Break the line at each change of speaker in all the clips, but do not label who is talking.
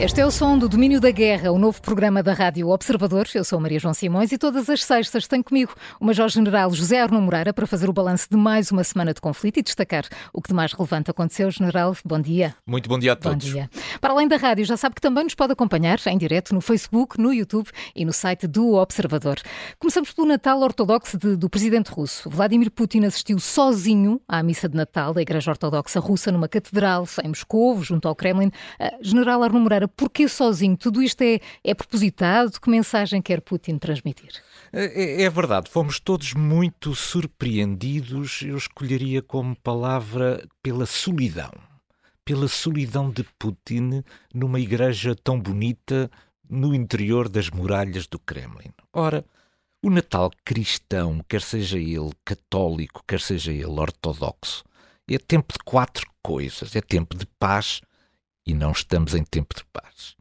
Este é o som do Domínio da Guerra, o novo programa da Rádio Observador. Eu sou Maria João Simões e todas as sextas tenho comigo o Major-General José Arno Moreira para fazer o balanço de mais uma semana de conflito e destacar o que de mais relevante aconteceu. General, bom dia.
Muito bom dia a todos.
Bom dia. Para além da rádio, já sabe que também nos pode acompanhar em direto no Facebook, no YouTube e no site do Observador. Começamos pelo Natal ortodoxo de, do presidente russo. Vladimir Putin assistiu sozinho à missa de Natal da Igreja Ortodoxa Russa numa catedral em Moscou, junto ao Kremlin. Uh, General Arno Moreira, porquê sozinho? Tudo isto é, é propositado? Que mensagem quer Putin transmitir?
É, é, verdade, fomos todos muito surpreendidos. Eu escolheria como palavra pela solidão. Pela solidão de Putin numa igreja tão bonita no interior das muralhas do Kremlin. Ora, o Natal cristão, quer seja ele católico, quer seja ele ortodoxo, é tempo de quatro coisas. É tempo de paz e não estamos em tempo de paz.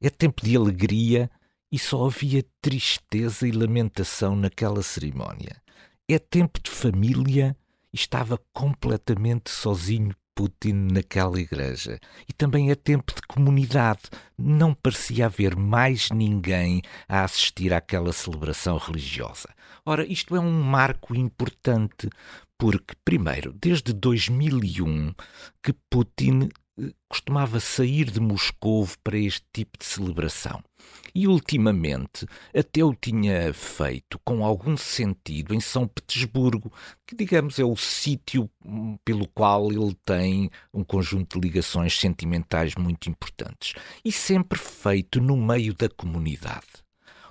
É tempo de alegria e só havia tristeza e lamentação naquela cerimónia. É tempo de família e estava completamente sozinho Putin naquela igreja. E também é tempo de comunidade. Não parecia haver mais ninguém a assistir àquela celebração religiosa. Ora, isto é um marco importante, porque, primeiro, desde 2001 que Putin costumava sair de Moscou para este tipo de celebração. E ultimamente até o tinha feito com algum sentido em São Petersburgo, que digamos é o sítio hum, pelo qual ele tem um conjunto de ligações sentimentais muito importantes. E sempre feito no meio da comunidade.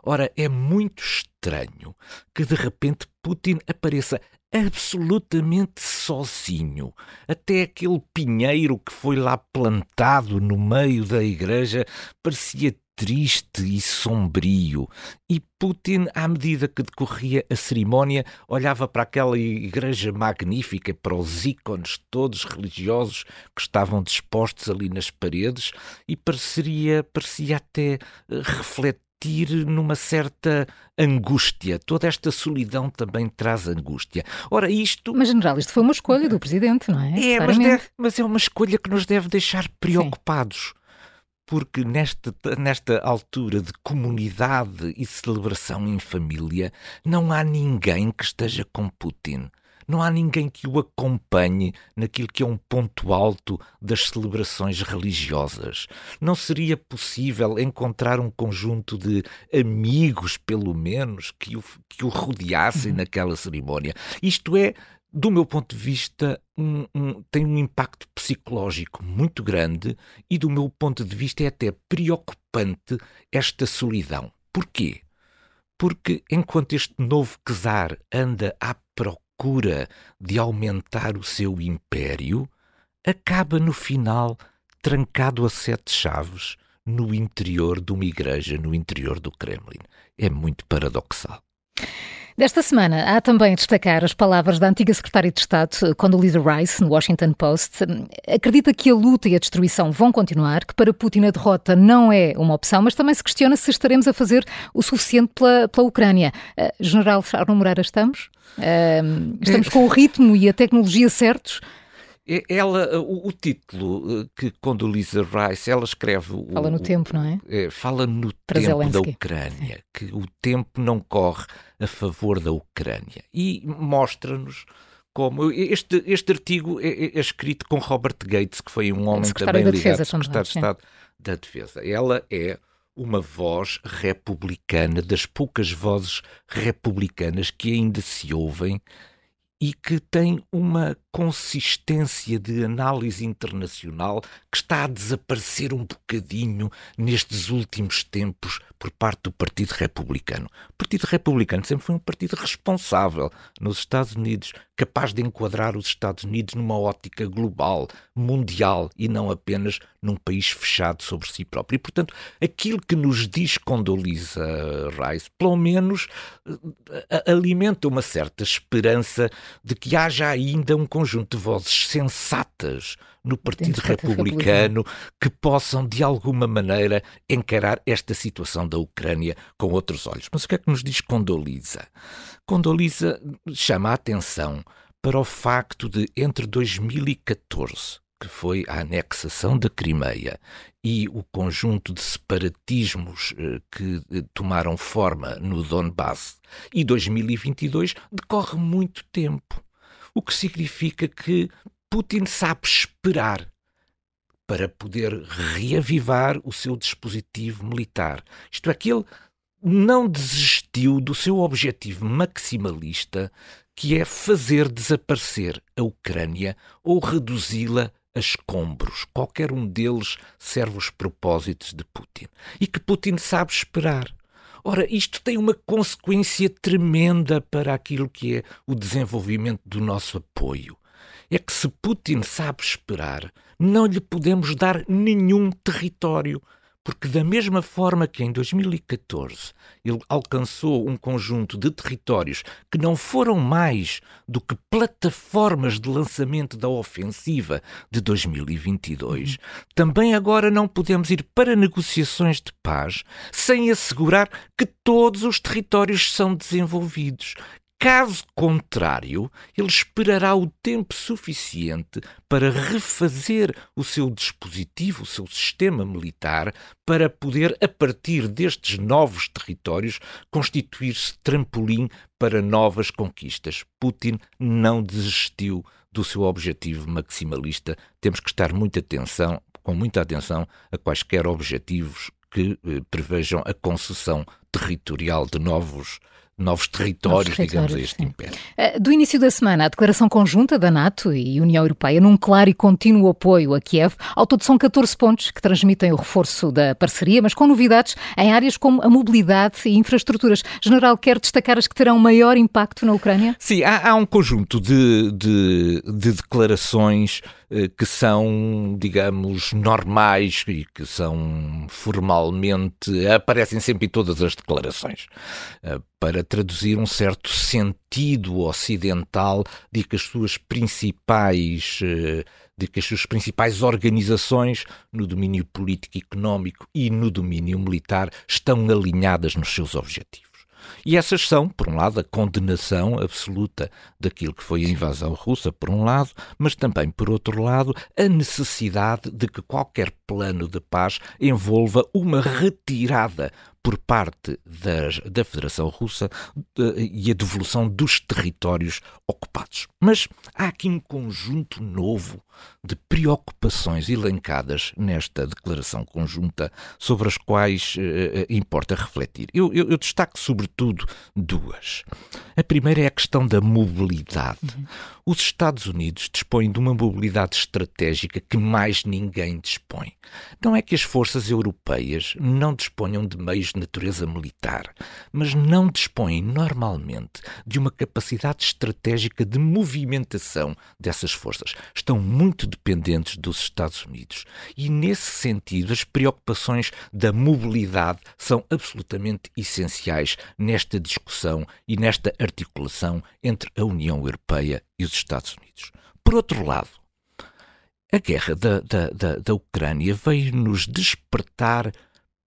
Ora, é muito estranho que de repente Putin apareça absolutamente sozinho. Até aquele pinheiro que foi lá plantado no meio da igreja parecia triste e sombrio. E Putin, à medida que decorria a cerimónia, olhava para aquela igreja magnífica, para os ícones todos religiosos que estavam dispostos ali nas paredes, e parecia, parecia até refletir sentir numa certa angústia. Toda esta solidão também traz angústia. Ora, isto.
Mas, general, isto foi uma escolha do presidente, não é?
É, mas, deve, mas, é uma escolha que nos deve deixar preocupados. Sim. Porque nesta, nesta altura de comunidade e celebração em família, não há ninguém que esteja com Putin. Não há ninguém que o acompanhe naquilo que é um ponto alto das celebrações religiosas. Não seria possível encontrar um conjunto de amigos, pelo menos, que o, que o rodeassem uhum. naquela cerimónia. Isto é, do meu ponto de vista, um, um, tem um impacto psicológico muito grande e, do meu ponto de vista, é até preocupante esta solidão. Porquê? Porque enquanto este novo czar anda à procura procura de aumentar o seu império, acaba no final trancado a sete chaves no interior de uma igreja, no interior do Kremlin. É muito paradoxal.
Desta semana, há também a destacar as palavras da antiga secretária de Estado, Condoleezza Rice, no Washington Post. Acredita que a luta e a destruição vão continuar, que para Putin a derrota não é uma opção, mas também se questiona se estaremos a fazer o suficiente pela, pela Ucrânia. Uh, General Arno Moreira, estamos? Uh, estamos com o ritmo e a tecnologia certos?
Ela, o, o, título que Condoleezza Rice, ela escreve.
Fala no tempo, não é?
é fala no Para tempo Zelensky. da Ucrânia, que o tempo não corre a favor da Ucrânia. E mostra-nos como. Este, este artigo é, é, é, escrito com Robert Gates, que foi um homem também ligado secretário de Estado da Defesa. Ela é uma voz republicana, das poucas vozes republicanas que ainda se ouvem e que tem uma consistência de análise internacional que está a desaparecer um bocadinho nestes últimos tempos por parte do Partido Republicano. O Partido Republicano sempre foi um partido responsável nos Estados Unidos, capaz de enquadrar os Estados Unidos numa ótica global, mundial e não apenas num país fechado sobre si próprio. E, portanto, aquilo que nos diz Condoleezza Rice, pelo menos eh, alimenta uma certa esperança de que haja ainda um conjunto de vozes sensatas no Partido Republicano que possam, de alguma maneira, encarar esta situação da Ucrânia com outros olhos. Mas o que é que nos diz Condoliza? Condoliza chama a atenção para o facto de, entre 2014 que foi a anexação da Crimeia e o conjunto de separatismos eh, que eh, tomaram forma no Donbass e 2022 decorre muito tempo. O que significa que Putin sabe esperar para poder reavivar o seu dispositivo militar. Isto é, que ele não desistiu do seu objetivo maximalista, que é fazer desaparecer a Ucrânia ou reduzi-la a escombros. Qualquer um deles serve os propósitos de Putin. E que Putin sabe esperar. Ora, isto tem uma consequência tremenda para aquilo que é o desenvolvimento do nosso apoio. É que se Putin sabe esperar, não lhe podemos dar nenhum território porque, da mesma forma que em 2014 ele alcançou um conjunto de territórios que não foram mais do que plataformas de lançamento da ofensiva de 2022, também agora não podemos ir para negociações de paz sem assegurar que todos os territórios são desenvolvidos, Caso contrário, ele esperará o tempo suficiente para refazer o seu dispositivo, o seu sistema militar, para poder, a partir destes novos territórios, constituir-se trampolim para novas conquistas. Putin não desistiu do seu objetivo maximalista. Temos que estar muito atenção, com muita atenção a quaisquer objetivos que eh, prevejam a concessão territorial de novos novos territórios, novos digamos, a este império.
Eh, do início da semana, a declaração conjunta da NATO e União Europeia, num claro e contínuo apoio a Kiev, ao todo são 14 pontos que transmitem o reforço da parceria, mas com novidades em áreas como a mobilidade e infraestruturas. General, quer destacar as que terão maior impacto na Ucrânia?
Sim, há, há um conjunto de, de, de declarações que são, digamos, normais e que são formalmente. aparecem sempre em todas as declarações, eh, para traduzir um certo sentido ocidental de que as suas principais eh, de que as suas principais organizações no domínio político económico e no domínio militar estão alinhadas nos seus objetivos. E essas são, por um lado, a condenação absoluta daquilo que foi a invasão russa, por um lado, mas também, por outro lado, a necessidade de que qualquer plano de paz envolva uma retirada por parte das, da Federação Russa e a devolução dos territórios ocupados. Mas há aqui um conjunto novo de preocupações elencadas nesta declaração conjunta sobre as quais uh, importa refletir. Eu, eu, eu, destaco sobretudo duas. A primeira é a questão da mobilidade. Uhum. Os Estados Unidos dispõem de uma mobilidade estratégica que mais ninguém dispõe. Não é que as forças europeias não disponham de meios de natureza militar, mas não dispõem normalmente de uma capacidade estratégica de movimentação dessas forças. Estão muito dependentes dos Estados Unidos. E, nesse sentido, as preocupações da mobilidade são absolutamente essenciais nesta discussão e nesta articulação entre a União Europeia e os Estados Unidos. Por outro lado, a guerra da, da, da, da Ucrânia veio nos despertar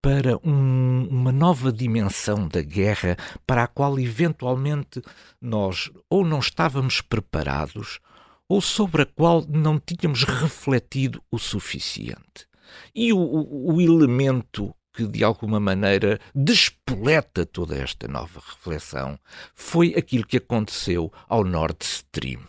para um, uma nova dimensão da guerra para a qual eventualmente nós ou não estávamos preparados ou sobre a qual não tínhamos refletido o suficiente. E o, o, o elemento que de alguma maneira despoleta toda esta nova reflexão foi aquilo que aconteceu ao Nord Stream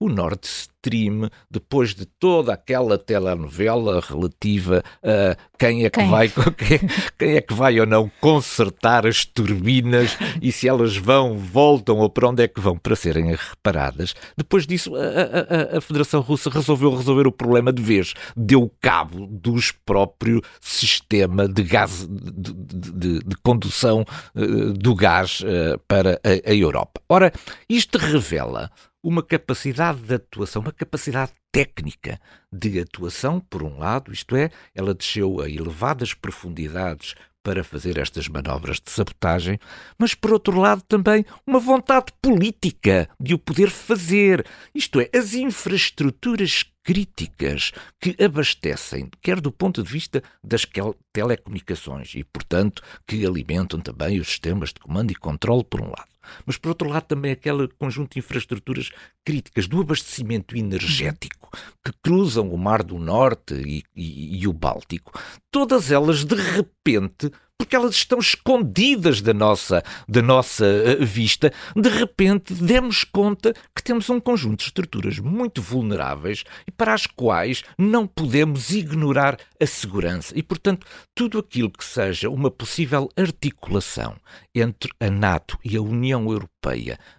o Nord Stream, depois de toda aquela telenovela relativa a quem é que, quem? Vai, quem, quem, é que vai ou não consertar as turbinas e se elas vão, voltam ou para onde é que vão para serem reparadas. Depois disso, a, a, a Federação Russa resolveu resolver o problema de vez. Deu cabo dos próprio sistema de gás, de, de, de condução uh, do gás uh, para a, a Europa. Ora, isto revela uma capacidade de atuação, uma capacidade técnica de atuação, por um lado, isto é, ela desceu a elevadas profundidades para fazer estas manobras de sabotagem, mas por outro lado também uma vontade política de o poder fazer, isto é, as infraestruturas críticas que abastecem, quer do ponto de vista das telecomunicações e, portanto, que alimentam também os sistemas de comando e controle, por um lado mas por outro lado também aquele conjunto de infraestruturas críticas do abastecimento energético que cruzam o Mar do Norte e, e, e o Báltico, todas elas de repente porque elas estão escondidas da nossa, da nossa eh, vista, de repente demos conta que temos um conjunto de estruturas muito vulneráveis e para as quais não podemos ignorar a segurança. E, portanto, tudo aquilo que seja uma possível articulação entre a NATO e a União Europeia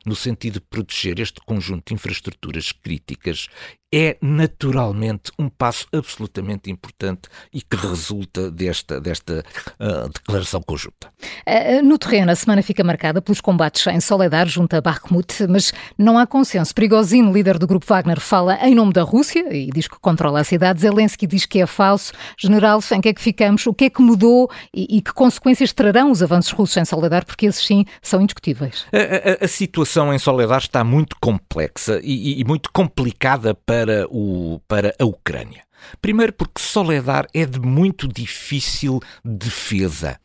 no sentido de proteger este conjunto de infraestruturas críticas é naturalmente um passo absolutamente importante e que resulta desta, desta uh, declaração conjunta.
Uh, no terreno, a semana fica marcada pelos combates em Soledar junto a Bakhmut, mas não há consenso. Prigozhin, líder do grupo Wagner, fala em nome da Rússia e diz que controla a cidade. Zelensky diz que é falso. General, em que é que ficamos? O que é que mudou e, e que consequências trarão os avanços russos em Soledar? Porque esses sim são indiscutíveis.
A, a, a situação em Soledar está muito complexa e, e muito complicada para, o, para a Ucrânia. Primeiro, porque Soledar é de muito difícil defesa.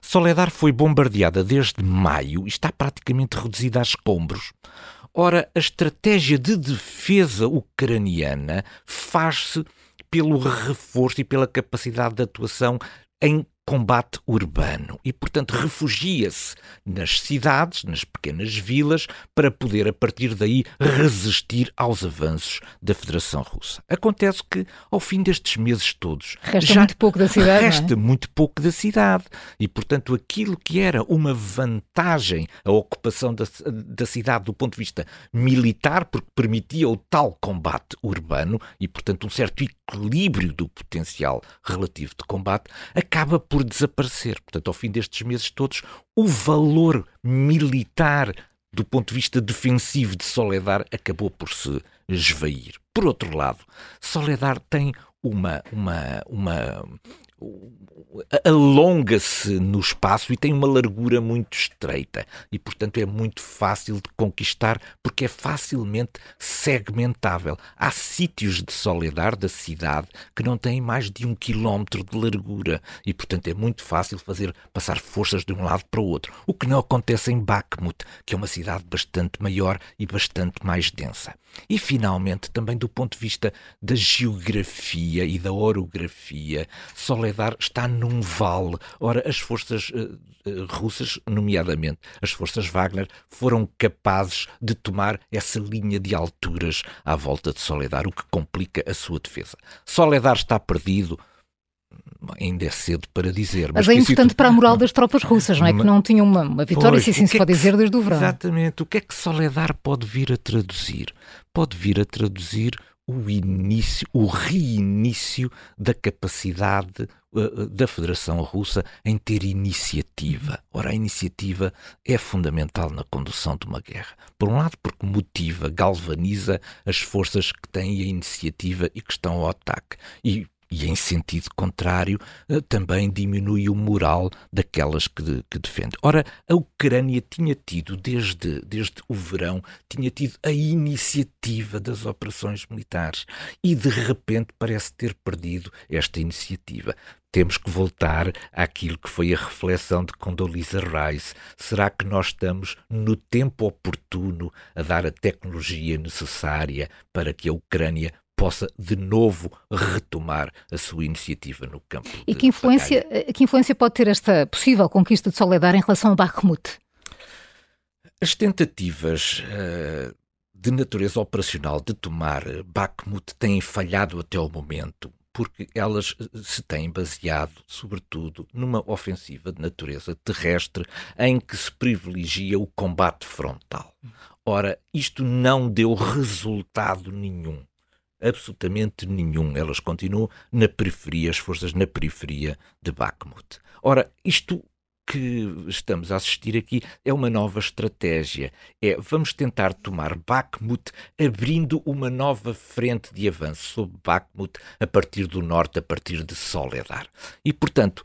Soledar foi bombardeada desde maio e está praticamente reduzida a escombros. Ora, a estratégia de defesa ucraniana faz-se pelo reforço e pela capacidade de atuação em combate urbano e, portanto, refugia-se nas cidades, nas pequenas vilas, para poder, a partir daí, resistir aos avanços da Federação Russa. Acontece que, ao fim destes meses todos,
resta já muito pouco da cidade.
É? Resta
é?
muito pouco da cidade. E, portanto, aquilo que era uma vantagem, a ocupação da, da cidade do ponto de vista militar, porque permitia o tal combate urbano e, portanto, um certo equilíbrio do potencial relativo de combate, acaba por desaparecer. Portanto, ao fim destes meses todos, o valor militar do ponto de vista defensivo de Soledar acabou por se esvair. Por outro lado, Soledar tem uma, uma, uma, alonga-se no espaço e tem uma largura muito estreita e, portanto, é muito fácil de conquistar porque é facilmente segmentável. Há sítios de Soledar da cidade que não têm mais de um quilómetro de largura e, portanto, é muito fácil fazer passar forças de um lado para o outro, o que não acontece em Bakhmut, que é uma cidade bastante maior e bastante mais densa. E, finalmente, também do ponto de vista da geografia e da orografia, Soledar está num vale. Ora, as forças uh, russas, nomeadamente as forças Wagner, foram capazes de tomar essa linha de alturas à volta de Soledar, o que complica a sua defesa. Soledar está perdido ainda é cedo para dizer.
Mas, mas é importante para a moral das tropas russas, não é? Que não tinham uma, uma vitória, pois, se assim se pode que, dizer, desde o verão.
Exatamente. O que é que Soledar pode vir a traduzir? Pode vir a traduzir o início, o reinício da capacidade uh, da Federação Russa em ter iniciativa. Ora, a iniciativa é fundamental na condução de uma guerra. Por um lado, porque motiva, galvaniza as forças que têm a iniciativa e que estão ao ataque. E e, em sentido contrário, eh, também diminui o moral daquelas que, que defende. Ora, a Ucrânia tinha tido, desde, desde o verão, tinha tido a iniciativa das operações militares e, de repente, parece ter perdido esta iniciativa temos que voltar àquilo que foi a reflexão de Condoleezza Rice. Será que nós estamos no tempo oportuno a dar a tecnologia necessária para que a Ucrânia possa de novo retomar a sua iniciativa no campo.
E que influência, que influência pode ter esta possível conquista de Soledar em relação a Bakhmut?
As tentativas uh, de natureza operacional de tomar Bakhmut têm falhado até o momento, porque elas eh, se têm baseado, sobretudo, numa ofensiva de natureza terrestre em que se privilegia o combate frontal. Ora, isto não deu resultado nenhum absolutamente nenhum. Elas continuam na periferia, as forças na periferia de Bakhmut. Ora, isto que estamos a assistir aqui é uma nova estratégia. É vamos tentar tomar Bakhmut abrindo uma nova frente de avanço sobre Bakhmut a partir do norte, a partir de Soledar. E, portanto,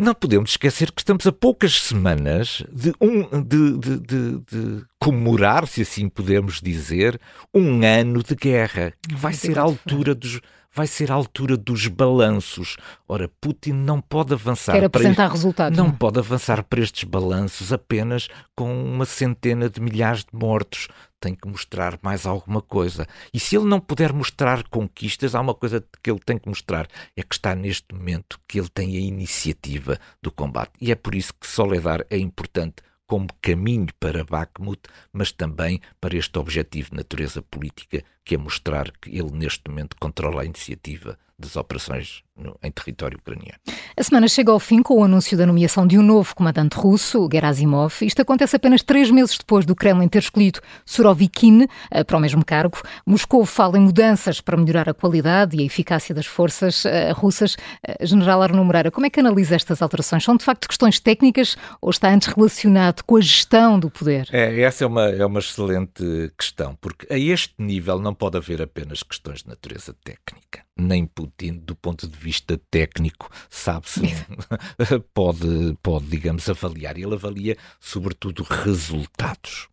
não podemos esquecer que estamos a poucas semanas de, um, de, de, de, de comemorar, se assim podemos dizer, um ano de guerra, vai ser a altura dos vai ser a altura dos balanços. Ora, Putin não pode avançar.
Quer apresentar para resultados.
Não, não pode avançar para estes balanços apenas com uma centena de milhares de mortos. Tem que mostrar mais alguma coisa. E se ele não puder mostrar conquistas, há uma coisa que ele tem que mostrar: é que está neste momento que ele tem a iniciativa do combate. E é por isso que Soledar é importante como caminho para Bakhmut, mas também para este objetivo de natureza política, que é mostrar que ele, neste momento, controla a iniciativa das operações no, em território ucraniano.
A semana chega ao fim com o anúncio da nomeação de um novo comandante russo, Gerasimov. Isto acontece apenas três meses depois do Kremlin ter escolhido Surovikin eh, para o mesmo cargo. Moscou fala em mudanças para melhorar a qualidade e a eficácia das forças uh, russas. Uh, General Arno Moreira, como é que analisa estas alterações? São de facto questões técnicas ou está antes relacionado com a gestão do poder?
É, essa é uma, é uma excelente questão, porque a este nível não pode haver apenas questões de natureza técnica nem Putin, do ponto de vista técnico, sabe-se, pode, pode, digamos, avaliar. Ele avalia, sobretudo, resultados.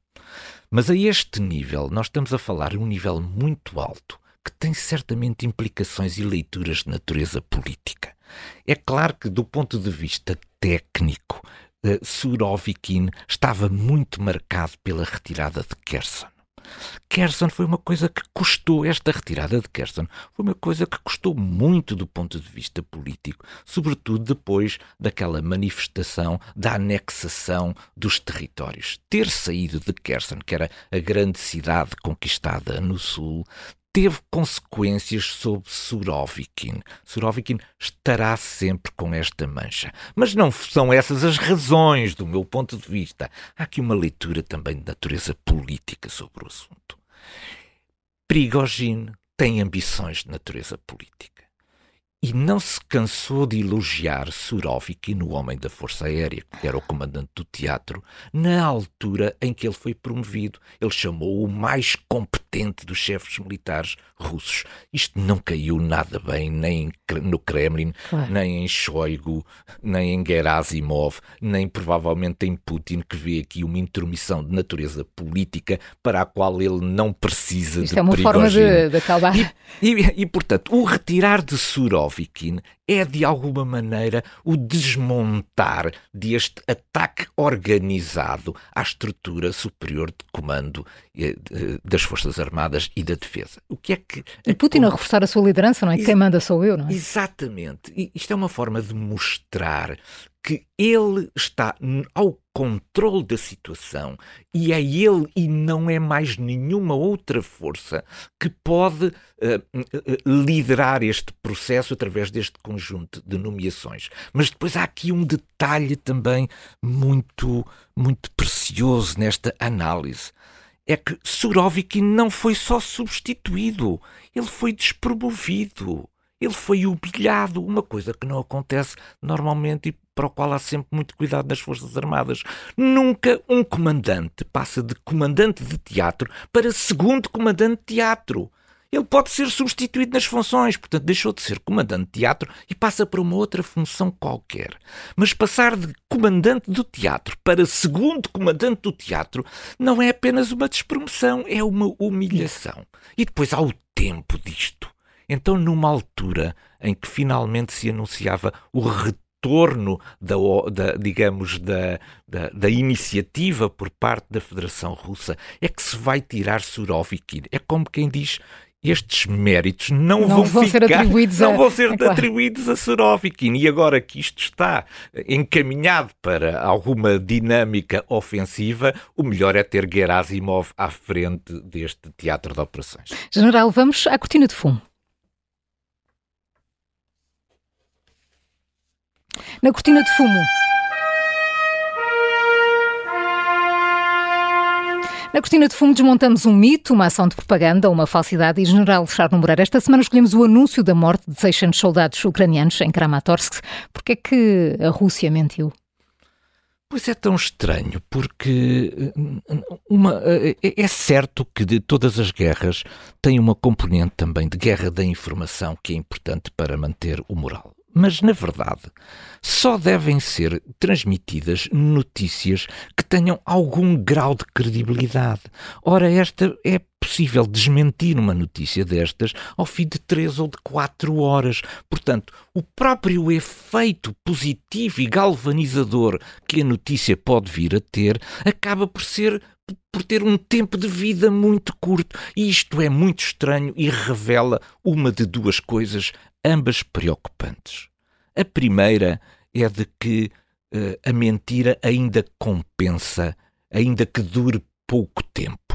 Mas a este nível, nós estamos a falar de um nível muito alto, que tem certamente implicações e leituras de natureza política. É claro que, do ponto de vista técnico, uh, Surovikin estava muito marcado pela retirada de Kherson. Kherson foi uma coisa que custou, esta retirada de Kherson foi uma coisa que custou muito do ponto de vista político, sobretudo depois daquela manifestação da anexação dos territórios. Ter saído de Kherson, que era a grande cidade conquistada no sul, teve consequências sobre Surovikin. Surovikin estará sempre com esta mancha. Mas não são essas as razões, do meu ponto de vista. Há aqui uma leitura também de natureza política sobre o assunto. Prigogine tem ambições de natureza política e não se cansou de elogiar Surovikin, no homem da Força Aérea, que era o comandante do teatro, na altura em que ele foi promovido. Ele chamou o mais competente dos chefes militares russos. Isto não caiu nada bem nem no Kremlin, claro. nem em Shoigu, nem em Gerasimov, nem provavelmente em Putin, que vê aqui uma intromissão de natureza política para a qual ele não precisa
Isto
de
é uma forma de, de.
E, e, e, portanto, o retirar de Surov Surovikin é, de alguma maneira, o desmontar deste ataque organizado à estrutura superior de comando eh, das Forças Armadas e da Defesa. O que é que.
E Putin a reforçar a sua liderança, não é? Quem manda sou eu, não é?
Exatamente. E isto é uma forma de mostrar que ele está ao controle da situação e é ele e não é mais nenhuma outra força que pode uh, liderar este processo através deste conjunto de nomeações. Mas depois há aqui um detalhe também muito, muito precioso nesta análise. É que Surovikin não foi só substituído, ele foi despromovido. Ele foi humilhado, uma coisa que não acontece normalmente para o qual há sempre muito cuidado nas Forças Armadas. Nunca um comandante passa de comandante de teatro para segundo comandante de teatro. Ele pode ser substituído nas funções, portanto, deixou de ser comandante de teatro e passa para uma outra função qualquer. Mas passar de comandante do teatro para segundo comandante do teatro não é apenas uma despromoção, é uma humilhação. E depois há o tempo disto. Então, numa altura em que finalmente se anunciava o retorno da, da digamos, da, da, da, iniciativa por parte da Federação Russa, é que se vai tirar Surovikin. É como quem diz, estes méritos não, não vão, vão ficar, ser atribuídos não a, vão ser é atribuídos claro. a Surovikin. E agora que isto está encaminhado para alguma dinâmica ofensiva, o melhor é ter Gerasimov à frente deste teatro de operações.
General, vamos à cortina de fumo. Na cortina de fumo. Na cortina de fumo desmontamos um mito, uma ação de propaganda, uma falsidade e general Charles Moreira. Esta semana escolhemos o anúncio da morte de 600 soldados ucranianos em Kramatorsk. Porquê é que a Rússia mentiu?
Pois é tão estranho, porque uma, é, é certo que de todas as guerras tem uma componente também de guerra da informação que é importante para manter o moral. Mas, na verdade, só devem ser transmitidas notícias que tenham algum grau de credibilidade. Ora, esta é possível desmentir uma notícia destas ao fim de três ou de quatro horas. Portanto, o próprio efeito positivo e galvanizador que a notícia pode vir a ter acaba por ser por ter um tempo de vida muito curto. E isto é muito estranho e revela uma de duas coisas, ambas preocupantes. A primeira é de que uh, a mentira ainda compensa, ainda que dure pouco tempo.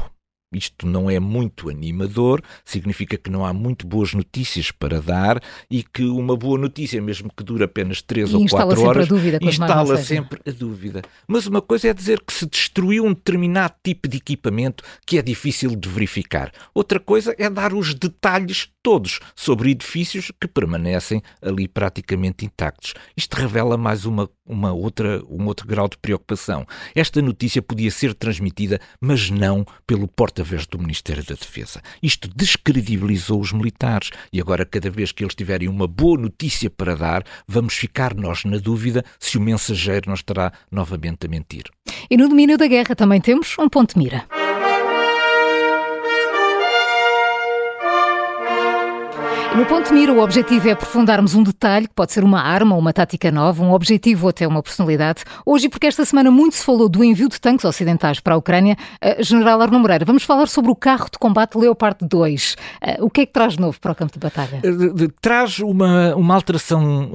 Isto não é muito animador, significa que não há muito boas notícias para dar e que uma boa notícia, mesmo que dure apenas 3 ou 4 horas, instala sempre a dúvida. Mas uma coisa é dizer que se destruiu um determinado tipo de equipamento que é difícil de verificar. Outra coisa é dar os detalhes todos sobre edifícios que permanecem ali praticamente intactos. Isto revela mais uma, uma outra, um outro grau de preocupação. Esta notícia podia ser transmitida, mas não pelo porta-voz do Ministério da Defesa. Isto descredibilizou os militares e agora, cada vez que eles tiverem uma boa notícia para dar, vamos ficar nós na dúvida se o mensageiro não estará novamente a mentir.
E no domínio da guerra também temos um ponto de mira. No ponto mira, o objetivo é aprofundarmos um detalhe, que pode ser uma arma uma tática nova, um objetivo ou até uma personalidade. Hoje, porque esta semana muito se falou do envio de tanques ocidentais para a Ucrânia, uh, General Arno Moreira, vamos falar sobre o carro de combate Leopard 2. Uh, eh, o que é que traz de novo para o campo de batalha?
Uh, traz uma, uma alteração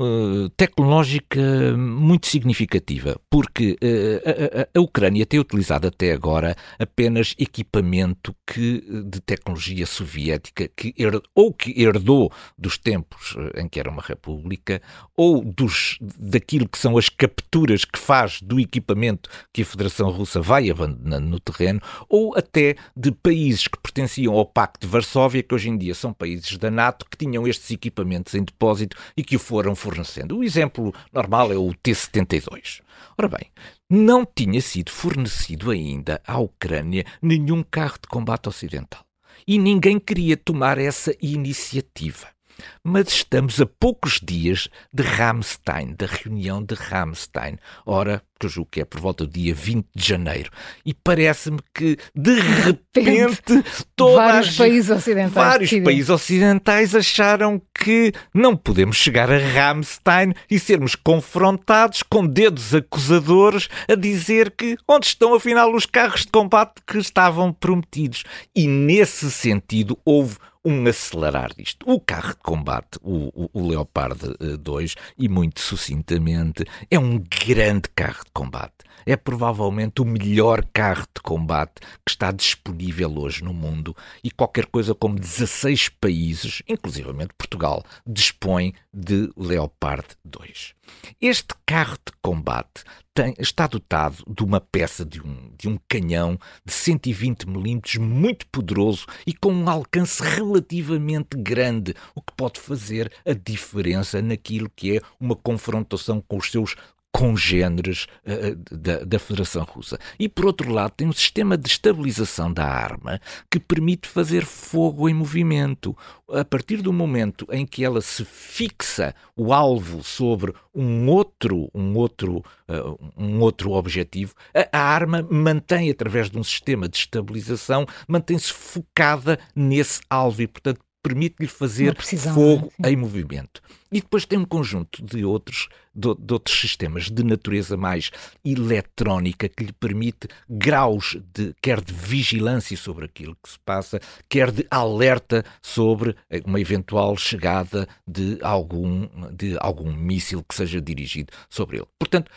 tecnológica muito significativa, porque a, a, a, Ucrânia tem utilizado até agora apenas equipamento que, de tecnologia soviética que ou que herdou dos tempos eh, em que era uma república, ou dos, daquilo que são as capturas que faz do equipamento que a Federação Russa vai abandonando no terreno, ou até de países que pertenciam ao Pacto de Varsóvia, que hoje em dia são países da NATO, que tinham estes equipamentos em depósito e que o foram fornecendo. O exemplo normal é o T-72. Ora bem, não tinha sido fornecido ainda à Ucrânia nenhum carro de combate ocidental e ninguém queria tomar essa iniciativa. Mas estamos a poucos dias de Ramstein, da reunião de Ramstein. Ora, que eu julgo que é por volta do dia 20 de janeiro. E parece-me que, de repente,
vários países ocidentais,
vários países ocidentais acharam que não podemos chegar a Ramstein e sermos confrontados com dedos acusadores a dizer que onde estão afinal os carros de combate que estavam prometidos. E nesse sentido houve um acelerar disto. O carro de combate, o, o, o Leopard 2, eh, e muito sucintamente, é um grande carro de combate. É provavelmente o melhor carro de combate que está disponível hoje no mundo e qualquer coisa como 16 países, inclusivamente Portugal, dispõe de Leopard 2. Este carro de combate tem, está dotado de uma peça de um, de um canhão de 120 mm muito poderoso e com um alcance relativamente grande, o que pode fazer a diferença naquilo que é uma confrontação com os seus congêneres uh, da, da Federação Russa. E, por outro lado, tem um sistema de estabilização da arma que permite fazer fogo em movimento. A partir do momento em que ela se fixa o alvo sobre um outro, um outro, uh, um outro objetivo, a, a arma mantém, através de um sistema de estabilização, mantém-se focada nesse alvo e, portanto, permite-lhe fazer precisão, fogo é? em movimento. E depois tem um conjunto de outros, de, de, outros sistemas de natureza mais eletrónica que lhe permite graus de quer de vigilância sobre aquilo que se passa, quer de alerta sobre uma eventual chegada de algum, de algum míssil que seja dirigido sobre ele. Portanto,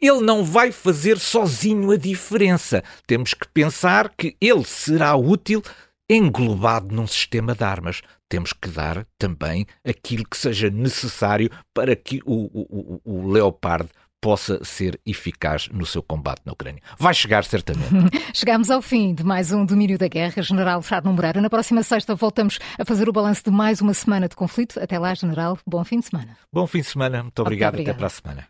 ele não vai fazer sozinho a diferença. Temos que pensar que ele será útil englobado num sistema de armas. Temos que dar também aquilo que seja necessário para que o, o, o Leopard possa ser eficaz no seu combate na Ucrânia. Vai chegar certamente.
Chegamos ao fim de mais um Domínio da Guerra. General Charles Moreira, na próxima sexta voltamos a fazer o balanço de mais uma semana de conflito. Até lá, General, bom fim de semana.
Bom fim de semana, muito obrigado, até para a semana.